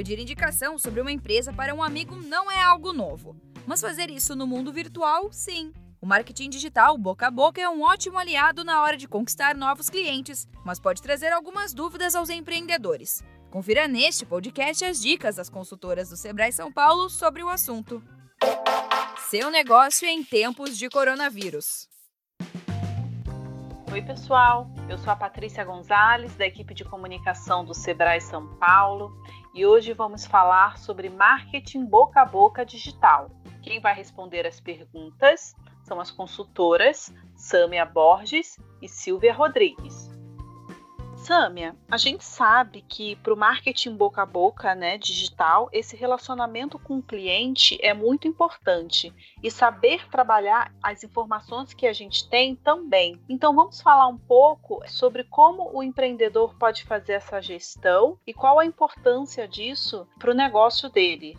Pedir indicação sobre uma empresa para um amigo não é algo novo, mas fazer isso no mundo virtual, sim. O marketing digital boca a boca é um ótimo aliado na hora de conquistar novos clientes, mas pode trazer algumas dúvidas aos empreendedores. Confira neste podcast as dicas das consultoras do Sebrae São Paulo sobre o assunto. Seu negócio em tempos de coronavírus. Oi, pessoal. Eu sou a Patrícia Gonzalez, da equipe de comunicação do Sebrae São Paulo, e hoje vamos falar sobre marketing boca a boca digital. Quem vai responder as perguntas são as consultoras Sâmia Borges e Silvia Rodrigues. Sâmia, a gente sabe que para o marketing boca a boca, né, digital, esse relacionamento com o cliente é muito importante e saber trabalhar as informações que a gente tem também. Então vamos falar um pouco sobre como o empreendedor pode fazer essa gestão e qual a importância disso para o negócio dele.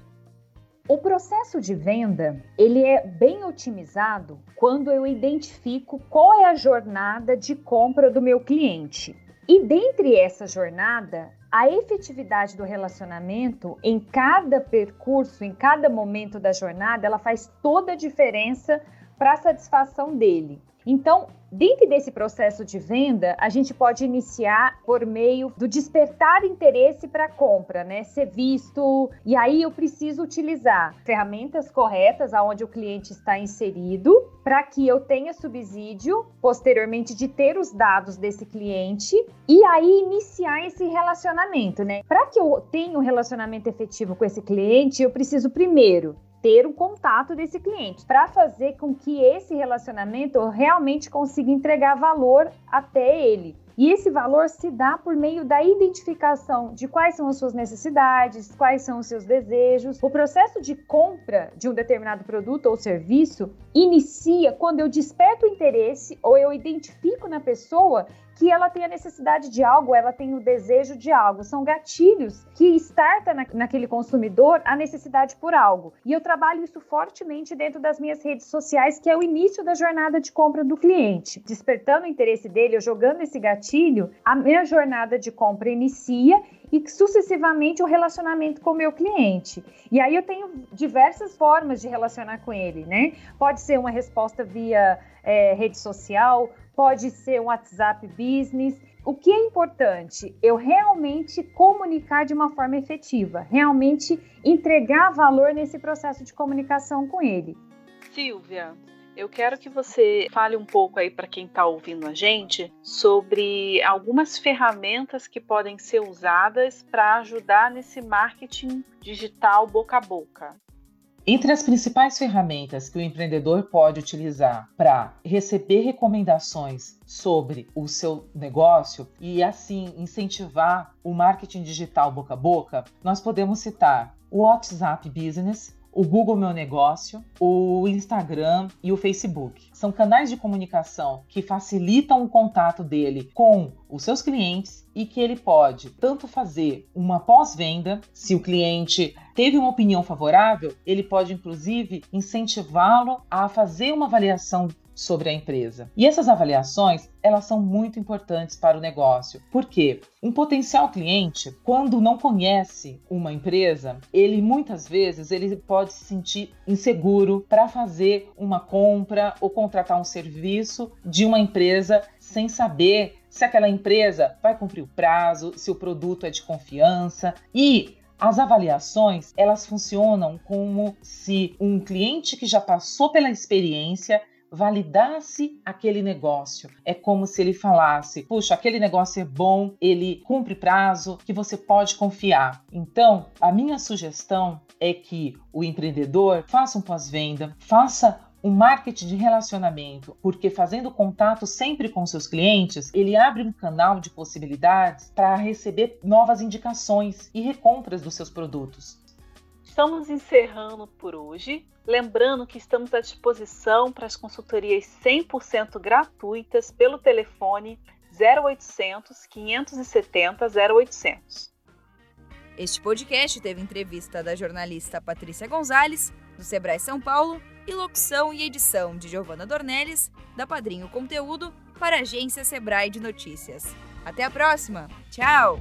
O processo de venda, ele é bem otimizado quando eu identifico qual é a jornada de compra do meu cliente. E dentre essa jornada, a efetividade do relacionamento em cada percurso, em cada momento da jornada, ela faz toda a diferença para satisfação dele. Então, dentro desse processo de venda, a gente pode iniciar por meio do despertar interesse para a compra, né? Ser visto. E aí eu preciso utilizar ferramentas corretas aonde o cliente está inserido para que eu tenha subsídio posteriormente de ter os dados desse cliente e aí iniciar esse relacionamento, né? Para que eu tenha um relacionamento efetivo com esse cliente, eu preciso primeiro ter o contato desse cliente, para fazer com que esse relacionamento realmente consiga entregar valor até ele. E esse valor se dá por meio da identificação de quais são as suas necessidades, quais são os seus desejos. O processo de compra de um determinado produto ou serviço inicia quando eu desperto o interesse ou eu identifico na pessoa que ela tem a necessidade de algo, ela tem o desejo de algo. São gatilhos que starta na, naquele consumidor a necessidade por algo. E eu trabalho isso fortemente dentro das minhas redes sociais, que é o início da jornada de compra do cliente. Despertando o interesse dele, eu jogando esse gatilho, a minha jornada de compra inicia e sucessivamente o relacionamento com o meu cliente. E aí eu tenho diversas formas de relacionar com ele, né? Pode ser uma resposta via é, rede social, pode ser um WhatsApp Business. O que é importante? Eu realmente comunicar de uma forma efetiva, realmente entregar valor nesse processo de comunicação com ele. Silvia, eu quero que você fale um pouco aí para quem está ouvindo a gente sobre algumas ferramentas que podem ser usadas para ajudar nesse marketing digital boca a boca. Entre as principais ferramentas que o empreendedor pode utilizar para receber recomendações sobre o seu negócio e assim incentivar o marketing digital boca a boca, nós podemos citar o WhatsApp Business, o Google Meu Negócio, o Instagram e o Facebook. São canais de comunicação que facilitam o contato dele com os seus clientes e que ele pode tanto fazer uma pós-venda, se o cliente teve uma opinião favorável, ele pode inclusive incentivá-lo a fazer uma avaliação sobre a empresa. E essas avaliações, elas são muito importantes para o negócio. Porque um potencial cliente, quando não conhece uma empresa, ele muitas vezes ele pode se sentir inseguro para fazer uma compra ou contratar um serviço de uma empresa sem saber se aquela empresa vai cumprir o prazo, se o produto é de confiança e as avaliações, elas funcionam como se um cliente que já passou pela experiência validasse aquele negócio. É como se ele falasse: puxa, aquele negócio é bom, ele cumpre prazo, que você pode confiar. Então, a minha sugestão é que o empreendedor faça um pós-venda, faça um marketing de relacionamento, porque fazendo contato sempre com seus clientes, ele abre um canal de possibilidades para receber novas indicações e recompras dos seus produtos. Estamos encerrando por hoje. Lembrando que estamos à disposição para as consultorias 100% gratuitas pelo telefone 0800 570 0800. Este podcast teve entrevista da jornalista Patrícia Gonzalez, do Sebrae São Paulo, e locução e edição de Giovana Dornelles, da Padrinho Conteúdo, para a agência Sebrae de Notícias. Até a próxima! Tchau!